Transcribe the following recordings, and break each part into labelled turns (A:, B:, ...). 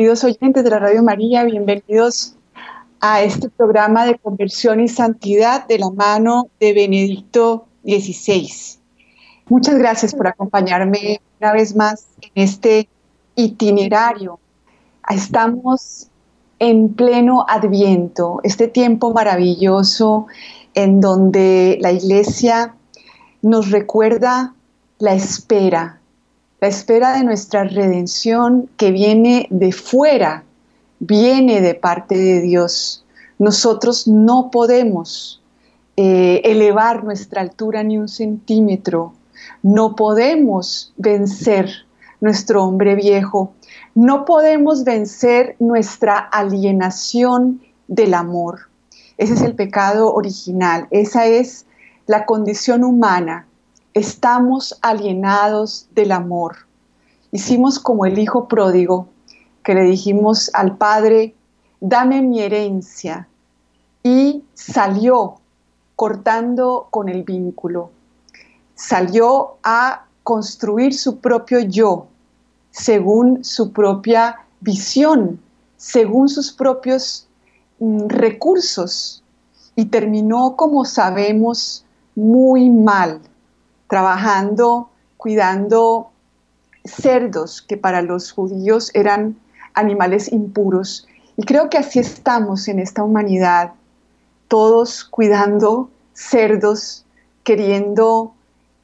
A: Queridos oyentes de la Radio María, bienvenidos a este programa de conversión y santidad de la mano de Benedicto XVI. Muchas gracias por acompañarme una vez más en este itinerario. Estamos en pleno adviento, este tiempo maravilloso en donde la iglesia nos recuerda la espera, la espera de nuestra redención que viene de fuera, viene de parte de Dios. Nosotros no podemos eh, elevar nuestra altura ni un centímetro, no podemos vencer nuestro hombre viejo, no podemos vencer nuestra alienación del amor. Ese es el pecado original, esa es la condición humana estamos alienados del amor. Hicimos como el hijo pródigo, que le dijimos al padre, dame mi herencia, y salió cortando con el vínculo. Salió a construir su propio yo, según su propia visión, según sus propios mm, recursos, y terminó, como sabemos, muy mal trabajando, cuidando cerdos que para los judíos eran animales impuros. Y creo que así estamos en esta humanidad, todos cuidando cerdos, queriendo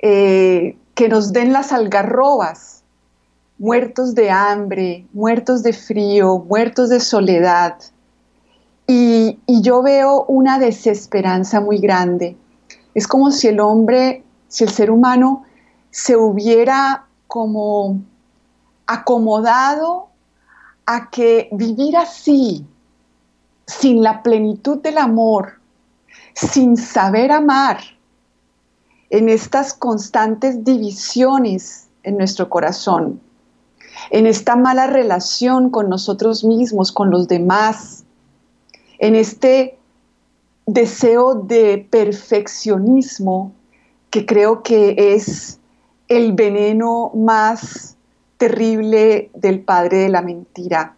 A: eh, que nos den las algarrobas, muertos de hambre, muertos de frío, muertos de soledad. y yo veo una desesperanza muy grande. Es como si el hombre si el ser humano se hubiera como acomodado a que vivir así, sin la plenitud del amor, sin saber amar, en estas constantes divisiones en nuestro corazón, en esta mala relación con nosotros mismos, con los demás, en este deseo de perfeccionismo que creo que es el veneno más terrible del padre de la mentira.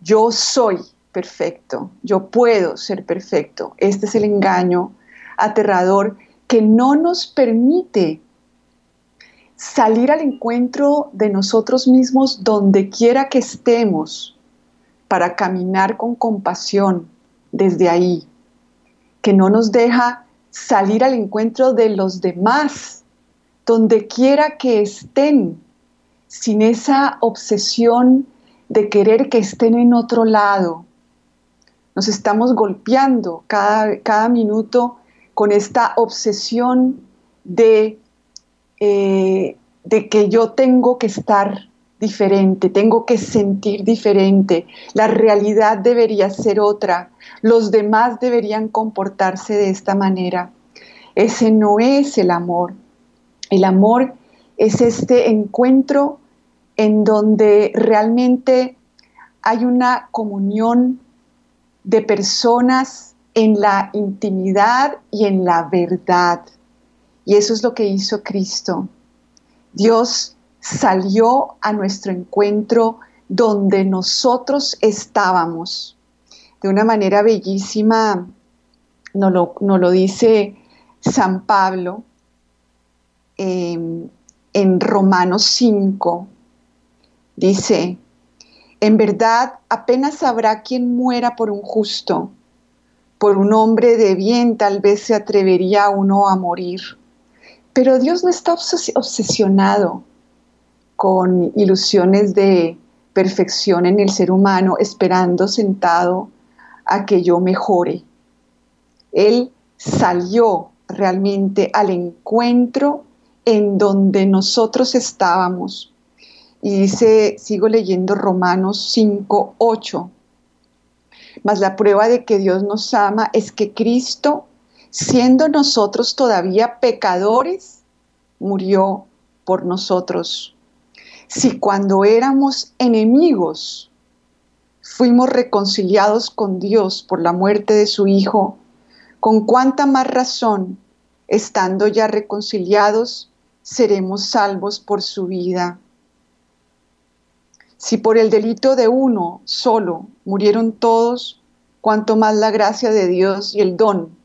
A: Yo soy perfecto, yo puedo ser perfecto. Este es el engaño aterrador que no nos permite salir al encuentro de nosotros mismos donde quiera que estemos para caminar con compasión desde ahí, que no nos deja salir al encuentro de los demás, donde quiera que estén, sin esa obsesión de querer que estén en otro lado. Nos estamos golpeando cada, cada minuto con esta obsesión de, eh, de que yo tengo que estar diferente, tengo que sentir diferente, la realidad debería ser otra, los demás deberían comportarse de esta manera. Ese no es el amor. El amor es este encuentro en donde realmente hay una comunión de personas en la intimidad y en la verdad. Y eso es lo que hizo Cristo. Dios salió a nuestro encuentro donde nosotros estábamos. De una manera bellísima nos lo, lo dice San Pablo em, en Romanos 5. Dice, en verdad apenas habrá quien muera por un justo, por un hombre de bien tal vez se atrevería uno a morir. Pero Dios no está obsesionado con ilusiones de perfección en el ser humano, esperando sentado a que yo mejore. Él salió realmente al encuentro en donde nosotros estábamos. Y dice, sigo leyendo Romanos 5, 8. Mas la prueba de que Dios nos ama es que Cristo, siendo nosotros todavía pecadores, murió por nosotros si cuando éramos enemigos fuimos reconciliados con Dios por la muerte de su Hijo, con cuánta más razón, estando ya reconciliados, seremos salvos por su vida. Si por el delito de uno solo murieron todos, cuanto más la gracia de Dios y el don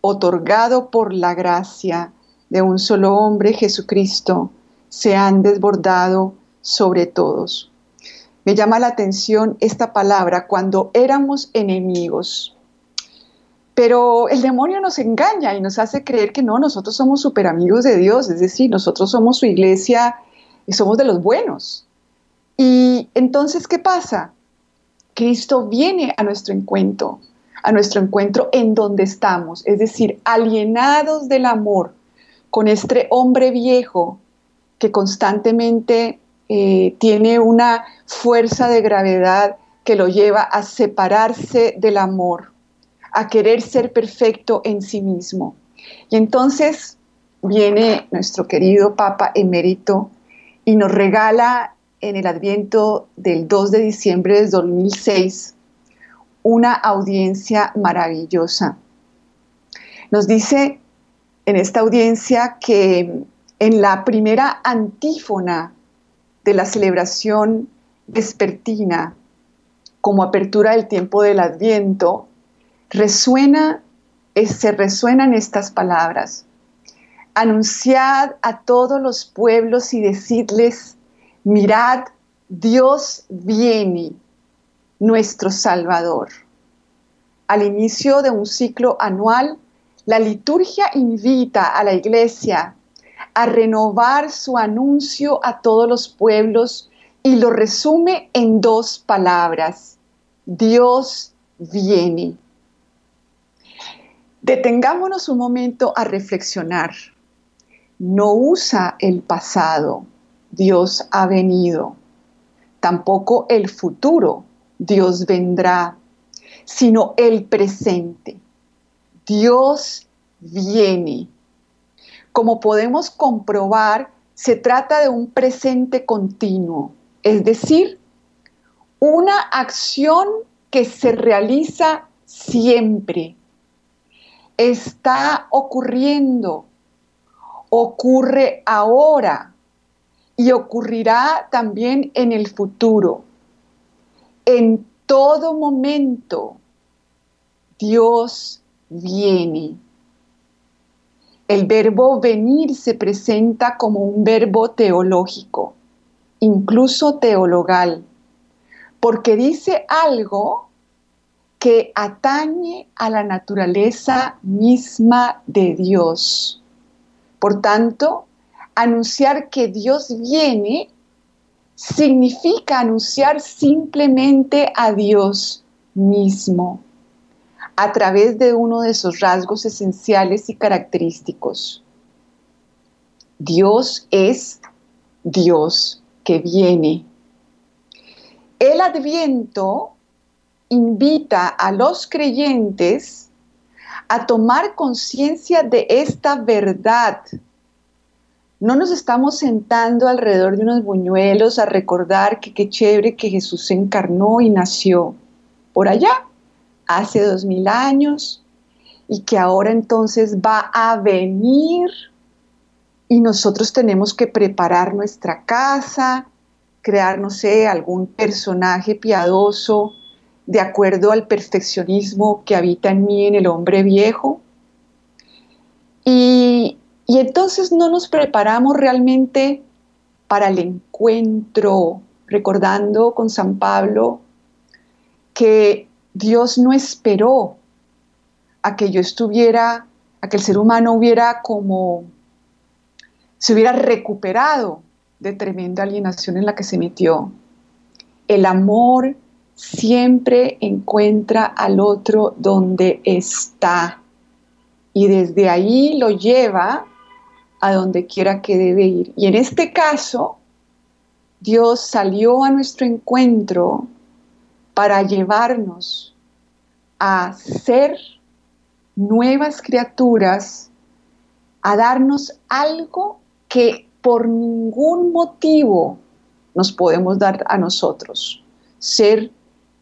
A: otorgado por la gracia de un solo hombre, Jesucristo, se han desbordado sobre todos. Me llama la atención esta palabra cuando éramos enemigos. Pero el demonio nos engaña y nos hace creer que no, nosotros somos super amigos de Dios, es decir, nosotros somos su iglesia y somos de los buenos. Y entonces, ¿qué pasa? Cristo viene a nuestro encuentro, a nuestro encuentro en donde estamos, es decir, alienados del amor con este hombre viejo que constantemente eh, tiene una fuerza de gravedad que lo lleva a separarse del amor, a querer ser perfecto en sí mismo. Y entonces viene nuestro querido Papa emérito y nos regala en el adviento del 2 de diciembre de 2006 una audiencia maravillosa. Nos dice en esta audiencia que en la primera antífona de la celebración vespertina, como apertura del tiempo del Adviento, resuena, se resuenan estas palabras. Anunciad a todos los pueblos y decidles, mirad, Dios viene, nuestro Salvador. Al inicio de un ciclo anual, la liturgia invita a la iglesia a renovar su anuncio a todos los pueblos y lo resume en dos palabras. Dios viene. Detengámonos un momento a reflexionar. No usa el pasado, Dios ha venido. Tampoco el futuro, Dios vendrá, sino el presente. Dios viene. Como podemos comprobar, se trata de un presente continuo, es decir, una acción que se realiza siempre. Está ocurriendo, ocurre ahora y ocurrirá también en el futuro. En todo momento, Dios viene. El verbo venir se presenta como un verbo teológico, incluso teologal, porque dice algo que atañe a la naturaleza misma de Dios. Por tanto, anunciar que Dios viene significa anunciar simplemente a Dios mismo a través de uno de esos rasgos esenciales y característicos. Dios es Dios que viene. El adviento invita a los creyentes a tomar conciencia de esta verdad. No nos estamos sentando alrededor de unos buñuelos a recordar que qué chévere que Jesús se encarnó y nació por allá hace dos mil años y que ahora entonces va a venir y nosotros tenemos que preparar nuestra casa, crear, no sé, algún personaje piadoso de acuerdo al perfeccionismo que habita en mí, en el hombre viejo. Y, y entonces no nos preparamos realmente para el encuentro, recordando con San Pablo que Dios no esperó a que yo estuviera, a que el ser humano hubiera como, se hubiera recuperado de tremenda alienación en la que se metió. El amor siempre encuentra al otro donde está y desde ahí lo lleva a donde quiera que debe ir. Y en este caso, Dios salió a nuestro encuentro para llevarnos a ser nuevas criaturas, a darnos algo que por ningún motivo nos podemos dar a nosotros, ser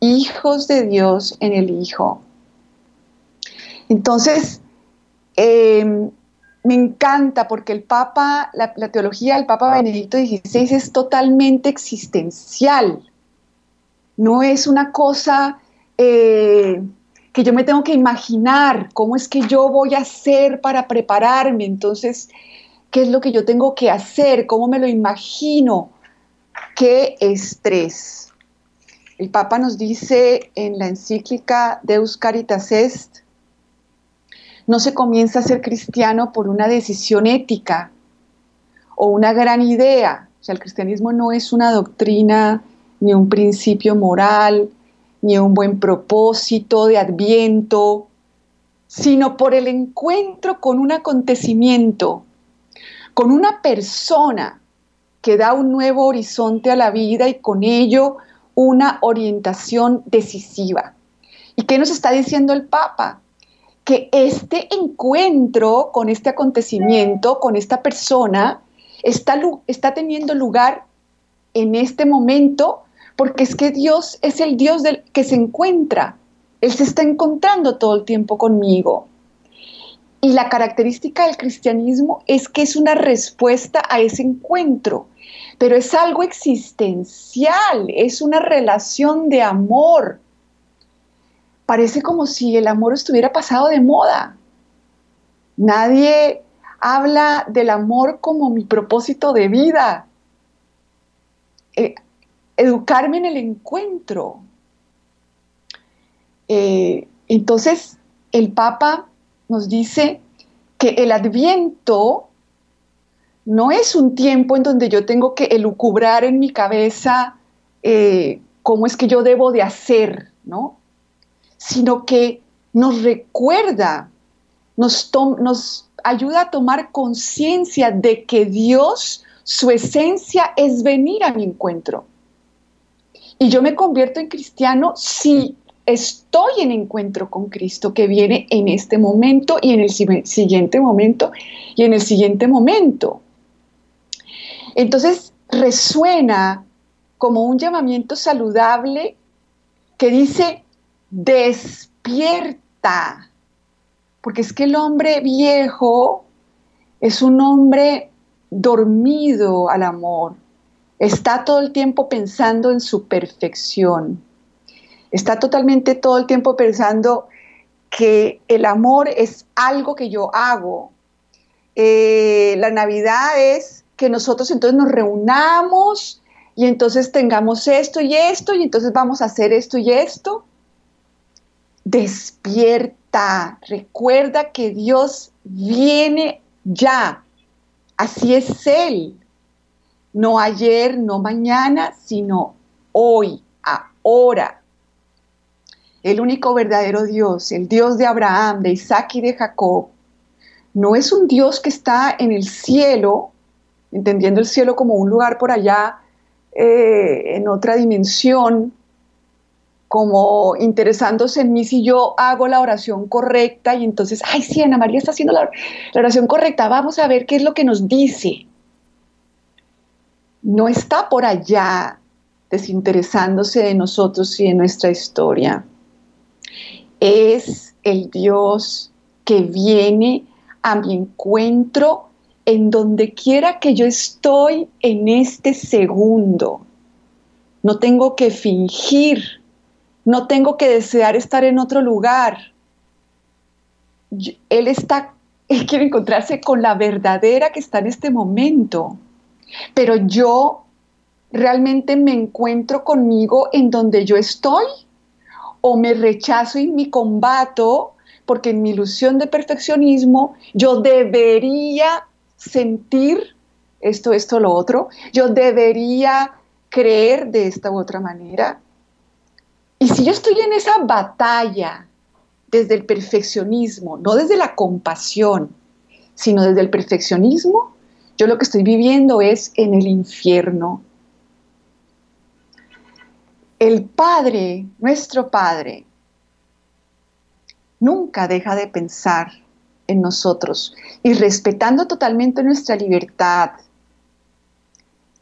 A: hijos de Dios en el Hijo. Entonces, em, me encanta porque el Papa, la, teología del Papa Benedicto XVI es totalmente existencial. No es una cosa eh, que yo me tengo que imaginar cómo es que yo voy a hacer para prepararme. Entonces, ¿qué es lo que yo tengo que hacer? ¿Cómo me lo imagino? ¿Qué estrés? El Papa nos dice en la encíclica Deus Caritas Est, no se comienza a ser cristiano por una decisión ética o una gran idea. O sea, el cristianismo no es una doctrina ni un principio moral, ni un buen propósito de adviento, sino por el encuentro con un acontecimiento, con una persona que da un nuevo horizonte a la vida y con ello una orientación decisiva. ¿Y qué nos está diciendo el Papa? que este encuentro con este acontecimiento, con esta persona, está, está teniendo lugar en este momento porque es que Dios es el Dios del que se encuentra. Él se está encontrando todo el tiempo conmigo. Y la característica del cristianismo es que es una respuesta a ese encuentro, pero es algo existencial, es una relación de amor, parece como si el amor estuviera pasado de moda. Nadie habla del amor como mi propósito de vida. Eh, educarme en el encuentro. Eh, entonces, el Papa nos dice que el adviento no es un tiempo en donde yo tengo que elucubrar en mi cabeza eh, cómo es que yo debo de hacer, ¿no? sino que nos recuerda, nos, nos ayuda a tomar conciencia de que Dios, su esencia es venir a mi encuentro. Y yo me convierto en cristiano si estoy en encuentro con Cristo que viene en este momento y en el siguiente momento y en el siguiente momento. Entonces resuena como un llamamiento saludable que dice, despierta, porque es que el hombre viejo es un hombre dormido al amor, está todo el tiempo pensando en su perfección, está totalmente todo el tiempo pensando que el amor es algo que yo hago. Eh, la Navidad es que nosotros entonces nos reunamos y entonces tengamos esto y esto y entonces vamos a hacer esto y esto. Despierta, recuerda que Dios viene ya, así es Él, no ayer, no mañana, sino hoy, ahora. El único verdadero Dios, el Dios de Abraham, de Isaac y de Jacob, no es un Dios que está en el cielo, entendiendo el cielo como un lugar por allá, eh, en otra dimensión, como interesándose en mí si yo hago la oración correcta y entonces, ay, sí, Ana María está haciendo la, oración correcta, vamos a ver qué es lo que nos dice. No está por allá desinteresándose de nosotros y de nuestra historia. Es el Dios que viene a mi encuentro en donde quiera que yo estoy en este segundo. No tengo que fingir no tengo que desear estar en otro lugar. él está, él quiere encontrarse con la verdadera que está en este momento. Pero yo realmente me encuentro conmigo en donde yo estoy o me rechazo y me combato porque en mi ilusión de perfeccionismo yo debería sentir esto, esto, lo otro, yo debería creer de esta u otra manera. Y si yo estoy en esa batalla desde el perfeccionismo, no desde la compasión, sino desde el perfeccionismo, yo lo que estoy viviendo es en el infierno. El Padre, nuestro Padre, nunca deja de pensar en nosotros y respetando totalmente nuestra libertad,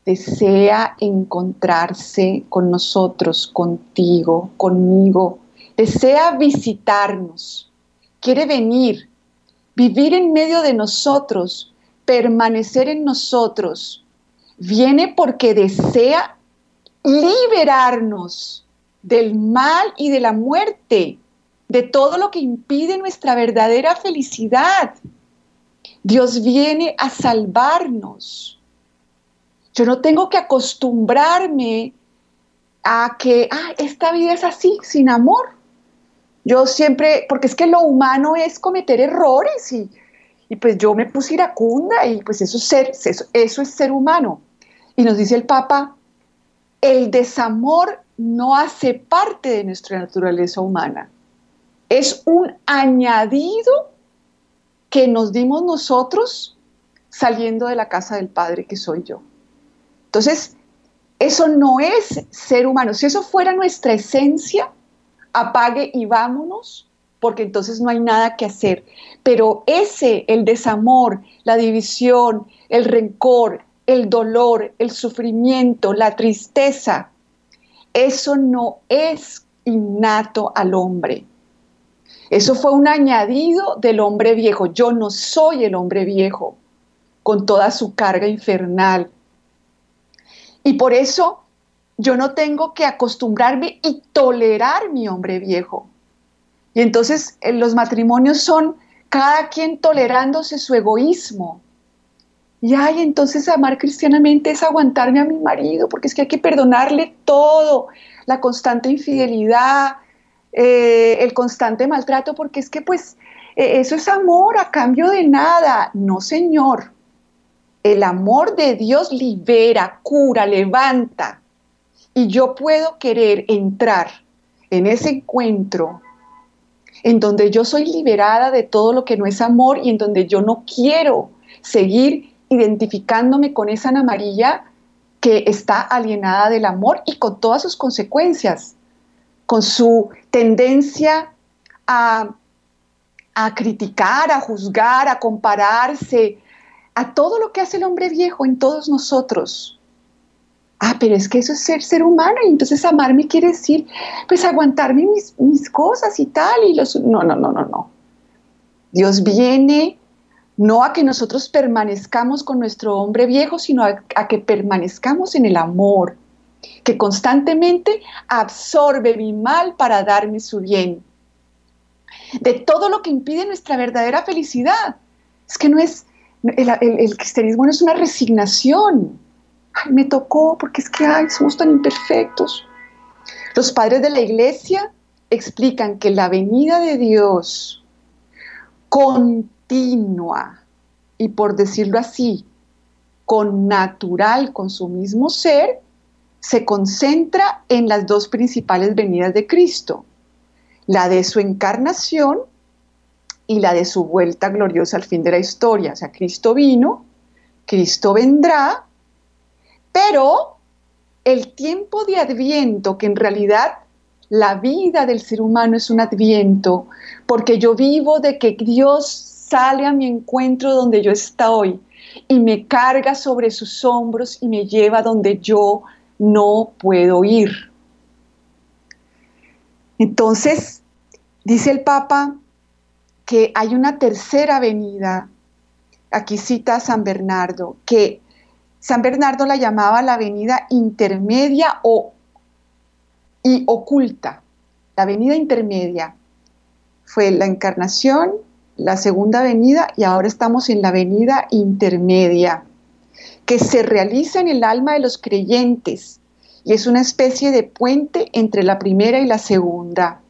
A: desea encontrarse con nosotros, contigo, conmigo, desea visitarnos, quiere venir, vivir en medio de nosotros, permanecer en nosotros, viene porque desea liberarnos del mal y de la muerte, de todo lo que impide nuestra verdadera felicidad. Dios viene a salvarnos. Yo no tengo que acostumbrarme a que ah, esta vida es así, sin amor. Yo siempre, porque es que lo humano es cometer errores y, pues yo me puse iracunda y pues eso es, ser, eso es ser humano. Y nos dice el Papa, el desamor no hace parte de nuestra naturaleza humana. Es un añadido que nos dimos nosotros saliendo de la casa del Padre que soy yo. Entonces, eso no es ser humano. Si eso fuera nuestra esencia, apague y vámonos, porque entonces no hay nada que hacer. Pero ese, el desamor, la división, el rencor, el dolor, el sufrimiento, la tristeza, eso no es innato al hombre. Eso fue un añadido del hombre viejo. Yo no soy el hombre viejo, con toda su carga infernal, y por eso yo no tengo que acostumbrarme y tolerar mi hombre viejo. Y entonces eh, los matrimonios son cada quien tolerándose su egoísmo. Y ay, entonces amar cristianamente es aguantarme a mi marido, porque es que hay que perdonarle todo, la constante infidelidad, eh, el constante maltrato, porque es que pues eh, eso es amor a cambio de nada. No, señor. El amor de Dios libera, cura, levanta. Y yo puedo querer entrar en ese encuentro en donde yo soy liberada de todo lo que no es amor y en donde yo no quiero seguir identificándome con esa Ana María que está alienada del amor y con todas sus consecuencias, con su tendencia a, a criticar, a juzgar, a compararse, a todo lo que hace el hombre viejo en todos nosotros. Ah, pero es que eso es ser ser humano y entonces amarme quiere decir, pues aguantarme mis, cosas y tal. Y los, no, no, no, no, no. Dios viene no a que nosotros permanezcamos con nuestro hombre viejo, sino a que permanezcamos en el amor, que constantemente absorbe mi mal para darme su bien. De todo lo que impide nuestra verdadera felicidad. Es que no es, el, cristianismo no es una resignación. Ay, me tocó porque es que ay, somos tan imperfectos. Los padres de la iglesia explican que la venida de Dios continua y por decirlo así, con natural, con su mismo ser, se concentra en las dos principales venidas de Cristo, la de su encarnación y la de su vuelta gloriosa al fin de la historia. O sea, Cristo vino, Cristo vendrá, pero el tiempo de adviento, que en realidad la vida del ser humano es un adviento, porque yo vivo de que Dios sale a mi encuentro donde yo estoy y me carga sobre sus hombros y me lleva donde yo no puedo ir. Entonces, dice el Papa, que hay una tercera venida, aquí cita a San Bernardo, que San Bernardo la llamaba la venida intermedia o y oculta. La venida intermedia fue la encarnación, la segunda venida y ahora estamos en la venida intermedia, que se realiza en el alma de los creyentes y es una especie de puente entre la primera y la segunda.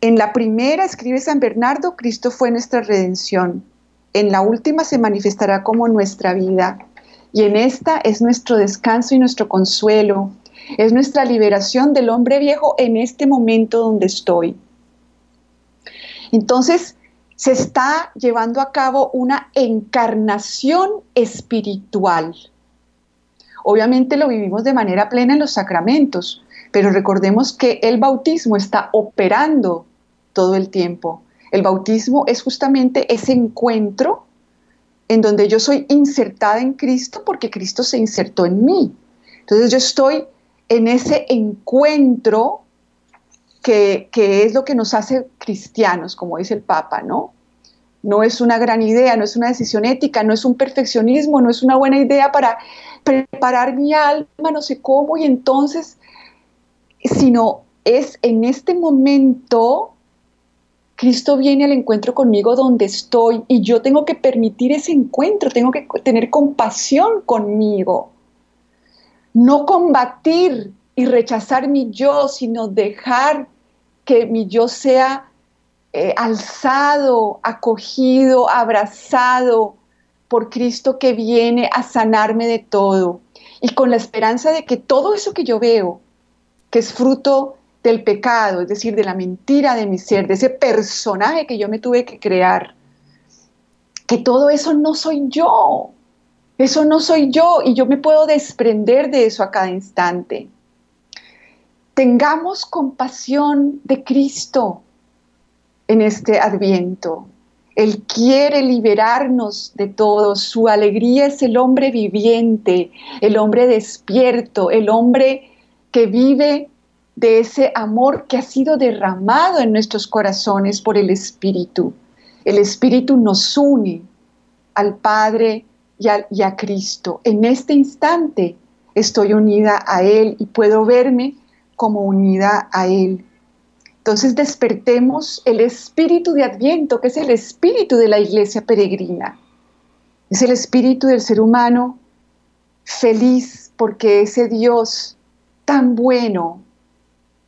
A: En la primera, escribe San Bernardo, Cristo fue nuestra redención. En la última se manifestará como nuestra vida. Y en esta es nuestro descanso y nuestro consuelo. Es nuestra liberación del hombre viejo en este momento donde estoy. Entonces, se está llevando a cabo una encarnación espiritual. Obviamente lo vivimos de manera plena en los sacramentos, pero recordemos que el bautismo está operando todo el tiempo. El bautismo es justamente ese encuentro en donde yo soy insertada en Cristo porque Cristo se insertó en mí. Entonces yo estoy en ese encuentro que, que, es lo que nos hace cristianos, como dice el Papa, ¿no? no es una gran idea, no es una decisión ética, no es un perfeccionismo, no es una buena idea para preparar mi alma, no sé cómo, y entonces, sino es en este momento, Cristo viene al encuentro conmigo donde estoy y yo tengo que permitir ese encuentro, tengo que tener compasión conmigo, no combatir y rechazar mi yo, sino dejar que mi yo sea eh, alzado, acogido, abrazado por Cristo que viene a sanarme de todo. Y con la esperanza de que todo eso que yo veo, que es fruto del pecado, es decir, de la mentira de mi ser, de ese personaje que yo me tuve que crear, que todo eso no soy yo, eso no soy yo y yo me puedo desprender de eso a cada instante. Tengamos compasión de Cristo en este adviento. Él quiere liberarnos de todo. Su alegría es el hombre viviente, el hombre despierto, el hombre que vive de ese amor que ha sido derramado en nuestros corazones por el Espíritu. El Espíritu nos une al Padre y a, Cristo. En este instante estoy unida a Él y puedo verme como unida a Él. Entonces despertemos el espíritu de Adviento, que es el espíritu de la iglesia peregrina. Es el espíritu del ser humano feliz porque ese Dios tan bueno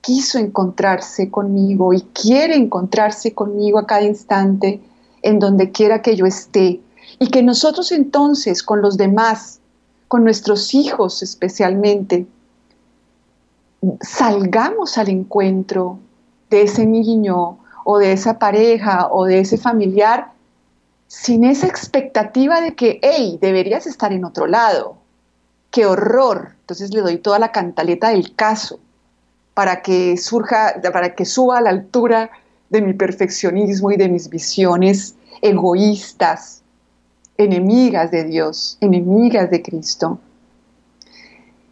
A: quiso encontrarse conmigo y quiere encontrarse conmigo a cada instante en donde quiera que yo esté. Y que nosotros entonces con los demás, con nuestros hijos especialmente, salgamos al encuentro de ese niño o de esa pareja o de ese familiar sin esa expectativa de que, hey, deberías estar en otro lado. ¡Qué horror! Entonces le doy toda la cantaleta del caso para que surja, para que suba a la altura de mi perfeccionismo y de mis visiones egoístas, enemigas de Dios, enemigas de Cristo.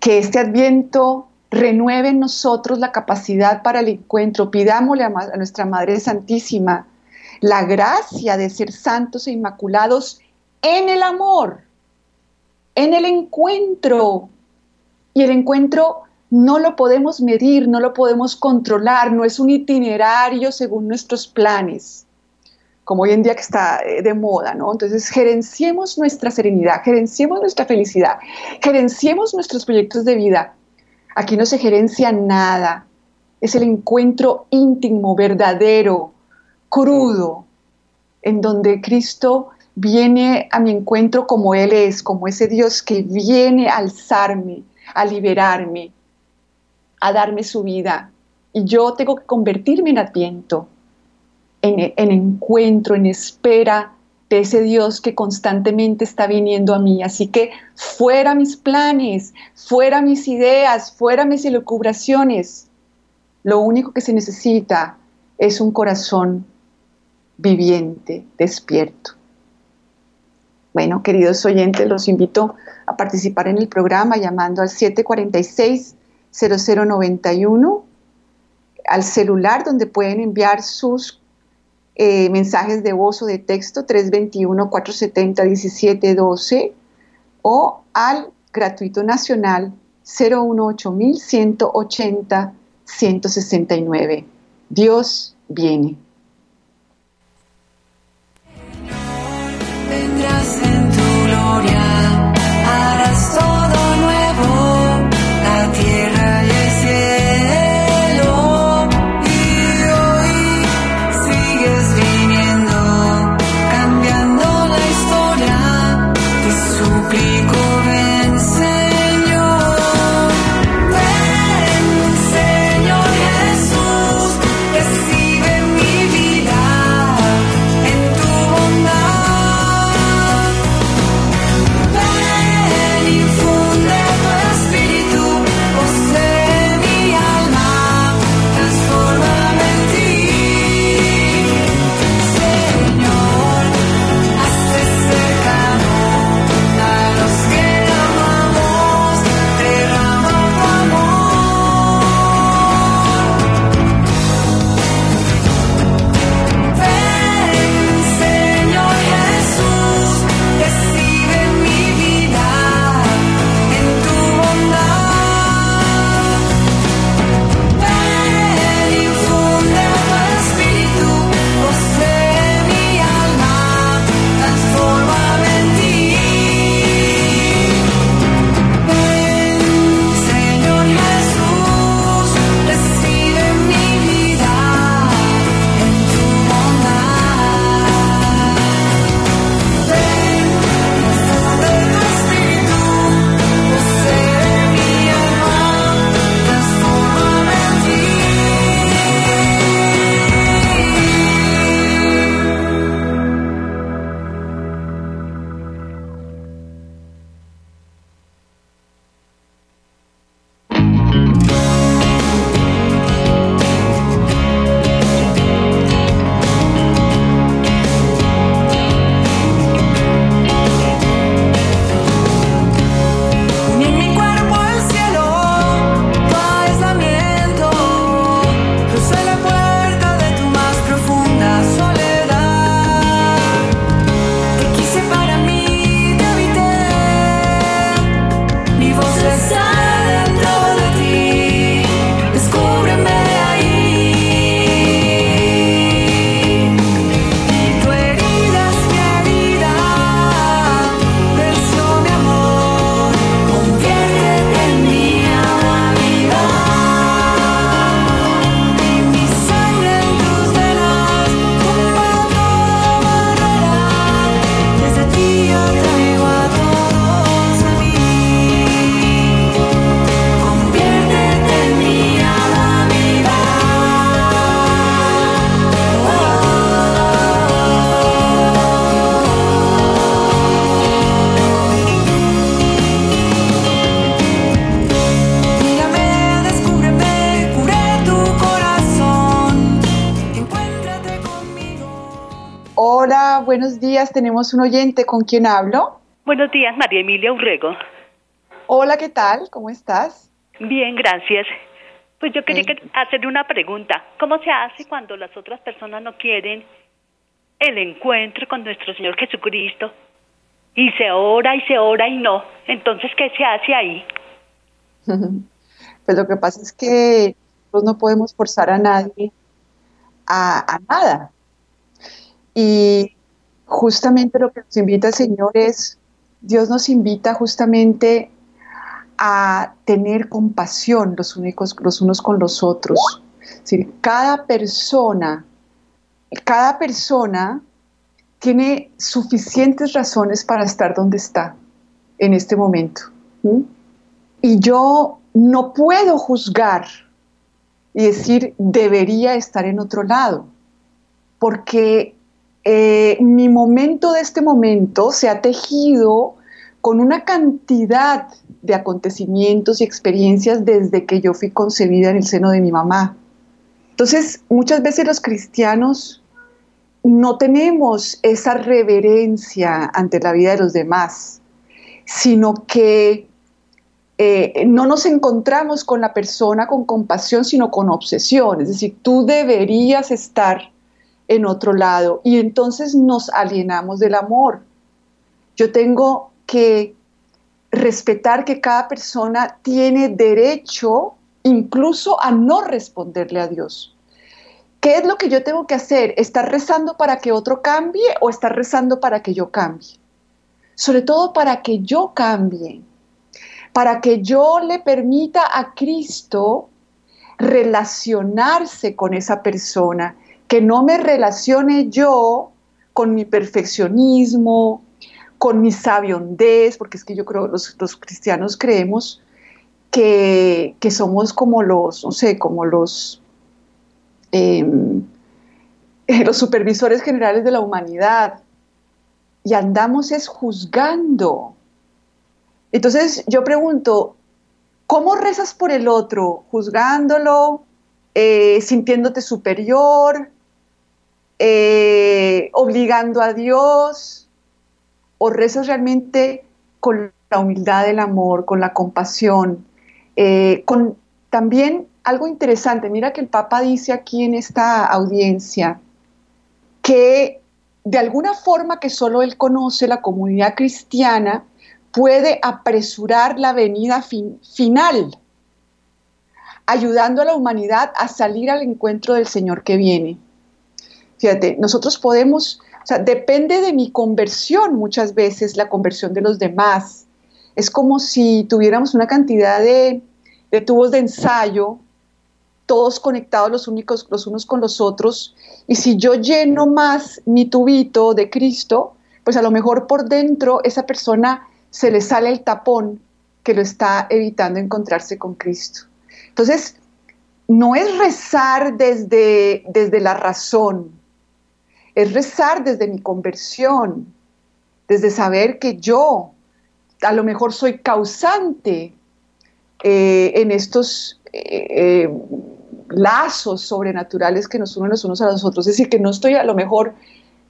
A: Que este adviento renueve en nosotros la capacidad para el encuentro. Pidámosle a, nuestra Madre Santísima la gracia de ser santos e inmaculados en el amor, en el encuentro. Y el encuentro no lo podemos medir, no lo podemos controlar, no es un itinerario según nuestros planes, como hoy en día que está eh, de moda, ¿no? Entonces, gerenciemos nuestra serenidad, gerenciemos nuestra felicidad, gerenciemos nuestros proyectos de vida Aquí no se gerencia nada. Es el encuentro íntimo, verdadero, crudo, en donde Cristo viene a mi encuentro como Él es, como ese Dios que viene a alzarme, a liberarme, a darme su vida. Y yo tengo que convertirme en adviento, en, en encuentro, en espera de ese Dios que constantemente está viniendo a mí. Así que fuera mis planes, fuera mis ideas, fuera mis elucubraciones. Lo único que se necesita es un corazón viviente, despierto. Bueno, queridos oyentes, los invito a participar en el programa llamando al 746-0091, al celular donde pueden enviar sus eh, mensajes de voz o de texto 321-470-1712 o al gratuito nacional 018-180-169. Dios viene. Tenemos un oyente. ¿Con quién hablo?
B: Buenos días, María Emilia Urrego.
A: Hola, ¿qué tal? ¿Cómo estás?
B: Bien, gracias. Pues yo quería hacerle una pregunta. ¿Cómo se hace cuando las otras personas no quieren el encuentro con nuestro Señor Jesucristo? Y se ora y se ora y no. Entonces, ¿qué se hace ahí?
A: pues lo que pasa es que nosotros no podemos forzar a nadie a, nada. Y justamente lo que nos invita el Señor es, Dios nos invita justamente a tener compasión los, únicos, los unos con los otros. Cada persona, cada persona tiene suficientes razones para estar donde está en este momento. Y yo no puedo juzgar y decir debería estar en otro lado, porque eh, mi momento de este momento se ha tejido con una cantidad de acontecimientos y experiencias desde que yo fui concebida en el seno de mi mamá. Entonces, muchas veces los cristianos no tenemos esa reverencia ante la vida de los demás, sino que eh, no nos encontramos con la persona con compasión, sino con obsesión. Es decir, tú deberías estar en otro lado y entonces nos alienamos del amor. Yo tengo que respetar que cada persona tiene derecho incluso a no responderle a Dios. ¿Qué es lo que yo tengo que hacer? ¿Estar rezando para que otro cambie o estar rezando para que yo cambie? Sobre todo para que yo cambie para que yo le permita a Cristo relacionarse con esa persona, que no me relacione yo con mi perfeccionismo, con mi sabiondez, porque es que yo creo, los, los cristianos creemos que, somos como los, no sé, como los, em, los supervisores generales de la humanidad y andamos es juzgando, entonces yo pregunto, ¿cómo rezas por el otro? ¿Juzgándolo? Eh, ¿Sintiéndote superior? Eh, ¿Obligando a Dios? ¿O rezas realmente con la humildad del amor, con la compasión? Eh, con también algo interesante, mira que el Papa dice aquí en esta audiencia que de alguna forma que solo él conoce la comunidad cristiana, puede apresurar la venida final, ayudando a la humanidad a salir al encuentro del Señor que viene. Fíjate, nosotros podemos, o sea, depende de mi conversión muchas veces, la conversión de los demás. Es como si tuviéramos una cantidad de, de tubos de ensayo, todos conectados los, únicos, los unos con los otros, y si yo lleno más mi tubito de Cristo, pues a lo mejor por dentro esa persona se le sale el tapón que lo está evitando encontrarse con Cristo. Entonces, no es rezar desde, desde la razón, es rezar desde mi conversión, desde saber que yo a lo mejor soy causante eh, en estos eh, eh, lazos sobrenaturales que nos unen los unos a los otros. Es decir, que no estoy a lo mejor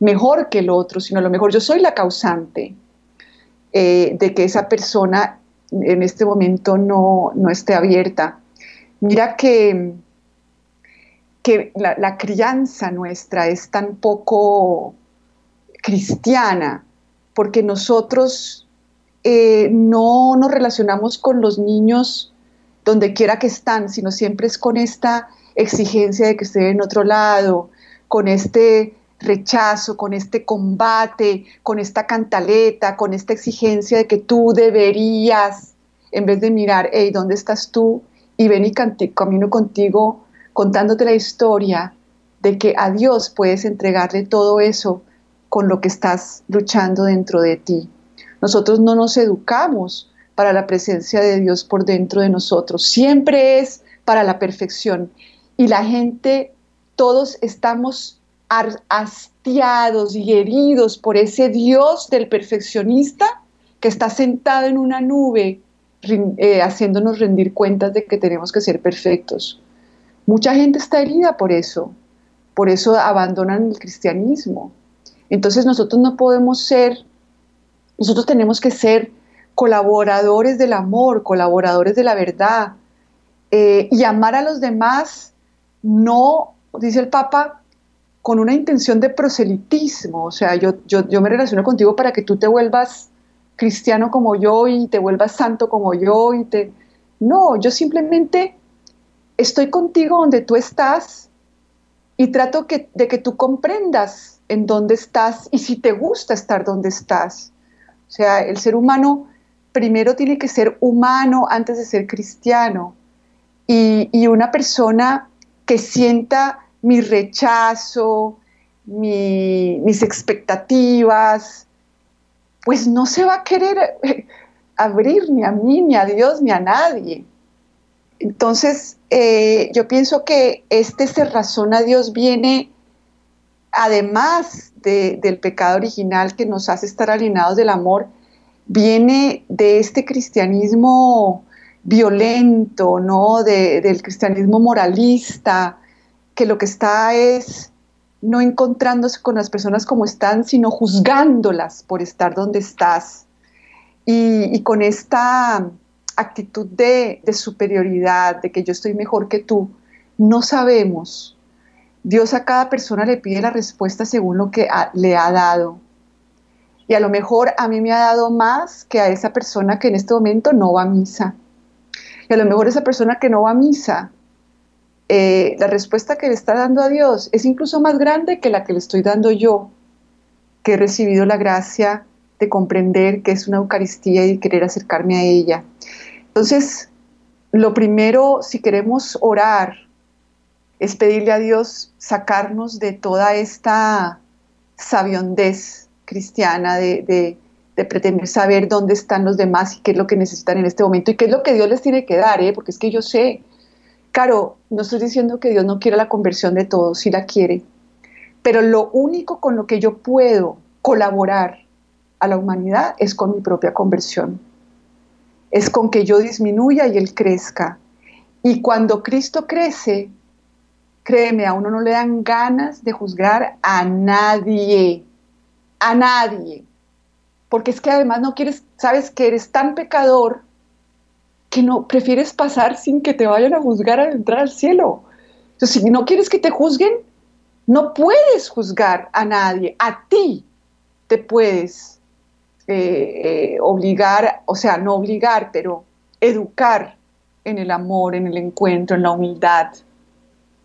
A: mejor que el otro, sino a lo mejor yo soy la causante. Eh, de que esa persona en este momento no, esté abierta. Mira que, que la, crianza nuestra es tan poco cristiana, porque nosotros eh, no nos relacionamos con los niños donde quiera que están, sino siempre es con esta exigencia de que estén en otro lado, con este rechazo, con este combate, con esta cantaleta, con esta exigencia de que tú deberías, en vez de mirar, hey, ¿dónde estás tú? Y ven y camino contigo contándote la historia de que a Dios puedes entregarle todo eso con lo que estás luchando dentro de ti. Nosotros no nos educamos para la presencia de Dios por dentro de nosotros, siempre es para la perfección. Y la gente, todos estamos hastiados y heridos por ese Dios del perfeccionista que está sentado en una nube eh, haciéndonos rendir cuentas de que tenemos que ser perfectos. Mucha gente está herida por eso, por eso abandonan el cristianismo. Entonces nosotros no podemos ser, nosotros tenemos que ser colaboradores del amor, colaboradores de la verdad, eh, y amar a los demás no, dice el Papa, con una intención de proselitismo, o sea, yo, yo, yo me relaciono contigo para que tú te vuelvas cristiano como yo y te vuelvas santo como yo y te... No, yo simplemente estoy contigo donde tú estás y trato que, de que tú comprendas en dónde estás y si te gusta estar donde estás. O sea, el ser humano primero tiene que ser humano antes de ser cristiano. Y, y una persona que sienta mi rechazo, mis expectativas, pues no se va a querer abrir ni a mí, ni a Dios, ni a nadie. Entonces, eh, yo pienso que este cerrazón a Dios viene, además del pecado original que nos hace estar alienados del amor, viene de este cristianismo violento, ¿no? del cristianismo moralista, que lo que está es no encontrándose con las personas como están, sino juzgándolas por estar donde estás. Y, con esta actitud de, superioridad, de que yo estoy mejor que tú, no sabemos. Dios a cada persona le pide la respuesta según lo que le ha dado. Y a lo mejor a mí me ha dado más que a esa persona que en este momento no va a misa. Y a lo mejor esa persona que no va a misa eh, la respuesta que le está dando a Dios es incluso más grande que la que le estoy dando yo, que he recibido la gracia de comprender que es una Eucaristía y querer acercarme a ella. Entonces, lo primero, si queremos orar, es pedirle a Dios sacarnos de toda esta sabiondez cristiana de, pretender saber dónde están los demás y qué es lo que necesitan en este momento y qué es lo que Dios les tiene que dar, ¿eh? porque es que yo sé, Claro, no estoy diciendo que Dios no quiera la conversión de todos, sí la quiere, pero lo único con lo que yo puedo colaborar a la humanidad es con mi propia conversión. Es con que yo disminuya y Él crezca. Y cuando Cristo crece, créeme, a uno no le dan ganas de juzgar a nadie, a nadie. Porque es que además no quieres, sabes que eres tan pecador que no prefieres pasar sin que te vayan a juzgar al entrar al cielo. Entonces, si no quieres que te juzguen, no puedes juzgar a nadie, a ti te puedes eh, eh, obligar, o sea, no obligar, pero educar en el amor, en el encuentro, en la humildad.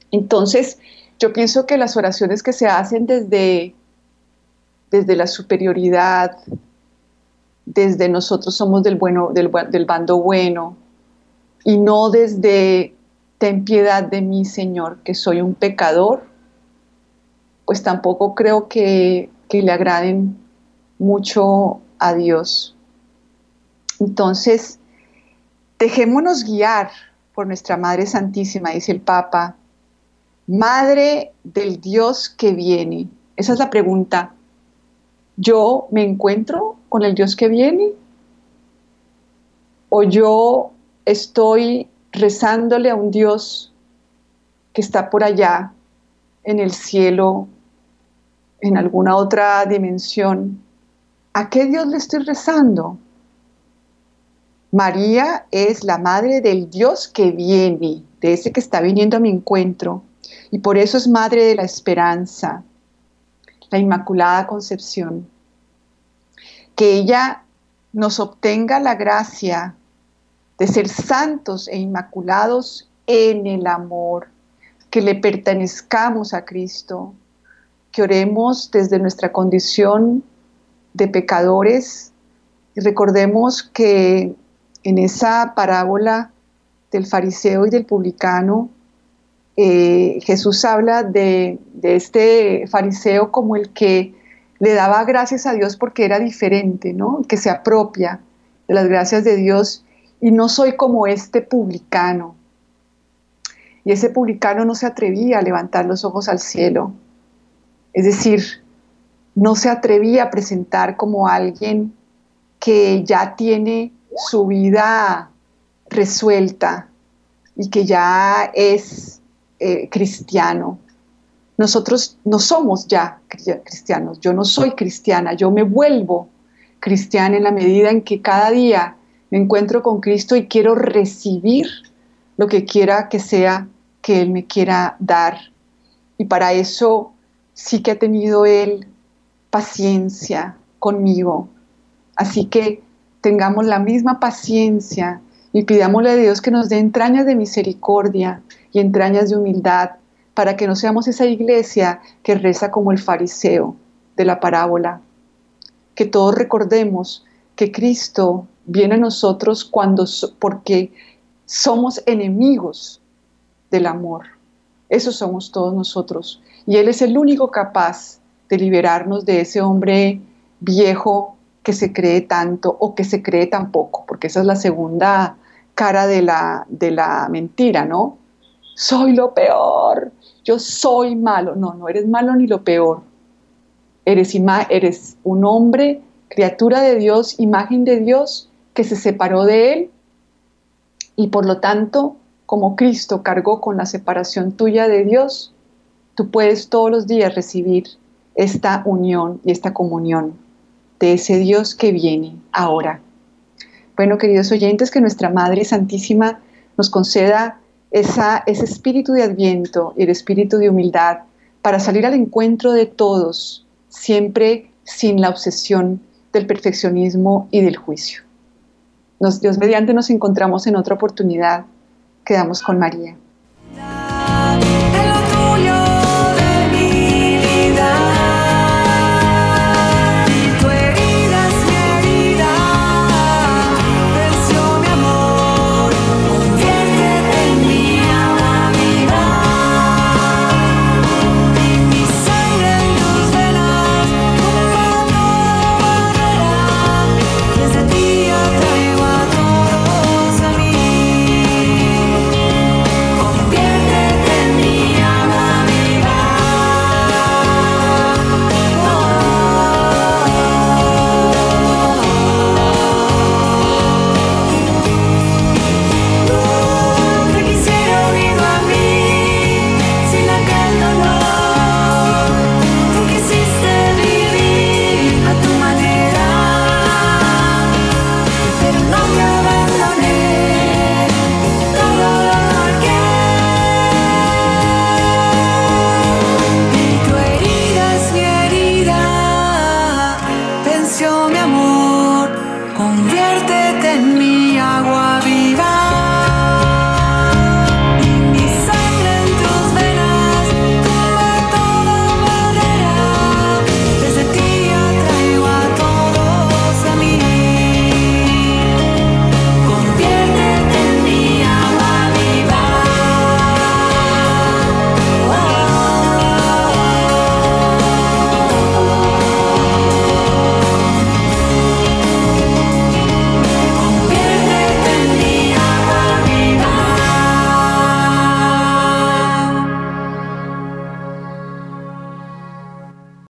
A: Entonces, yo pienso que las oraciones que se hacen desde, desde la superioridad, desde nosotros somos del, bueno, del, del bando bueno y no desde ten piedad de mí, Señor, que soy un pecador, pues tampoco creo que, que le agraden mucho a Dios. Entonces, dejémonos guiar por nuestra Madre Santísima, dice el Papa, Madre del Dios que viene. Esa es la pregunta. ¿Yo me encuentro con el Dios que viene? ¿O yo estoy rezándole a un Dios que está por allá, en el cielo, en alguna otra dimensión? ¿A qué Dios le estoy rezando? María es la madre del Dios que viene, de ese que está viniendo a mi encuentro, y por eso es madre de la esperanza, la Inmaculada Concepción que ella nos obtenga la gracia de ser santos e inmaculados en el amor, que le pertenezcamos a Cristo, que oremos desde nuestra condición de pecadores recordemos que en esa parábola del fariseo y del publicano, eh, Jesús habla de, de este fariseo como el que le daba gracias a Dios porque era diferente, ¿no? Que se apropia de las gracias de Dios y no soy como este publicano. Y ese publicano no se atrevía a levantar los ojos al cielo. Es decir, no se atrevía a presentar como alguien que ya tiene su vida resuelta y que ya es eh, cristiano. Nosotros no somos ya cristianos, yo no soy cristiana, yo me vuelvo cristiana en la medida en que cada día me encuentro con Cristo y quiero recibir lo que quiera que sea que Él me quiera dar. Y para eso sí que ha tenido Él paciencia conmigo. Así que tengamos la misma paciencia y pidámosle a Dios que nos dé entrañas de misericordia y entrañas de humildad para que no seamos esa iglesia que reza como el fariseo de la parábola. Que todos recordemos que Cristo viene a nosotros cuando porque somos enemigos del amor. Eso somos todos nosotros. Y Él es el único capaz de liberarnos de ese hombre viejo que se cree tanto o que se cree tan poco, porque esa es la segunda cara de la, de la mentira, ¿no? Soy lo peor, yo soy malo. No, no eres malo ni lo peor. Eres, eres un hombre, criatura de Dios, imagen de Dios, que se separó de Él y por lo tanto, como Cristo cargó con la separación tuya de Dios, tú puedes todos los días recibir esta unión y esta comunión de ese Dios que viene ahora. Bueno, queridos oyentes, que nuestra Madre Santísima nos conceda esa, ese espíritu de adviento y el espíritu de humildad para salir al encuentro de todos, siempre sin la obsesión del perfeccionismo y del juicio. Dios mediante nos encontramos en otra oportunidad. Quedamos con María.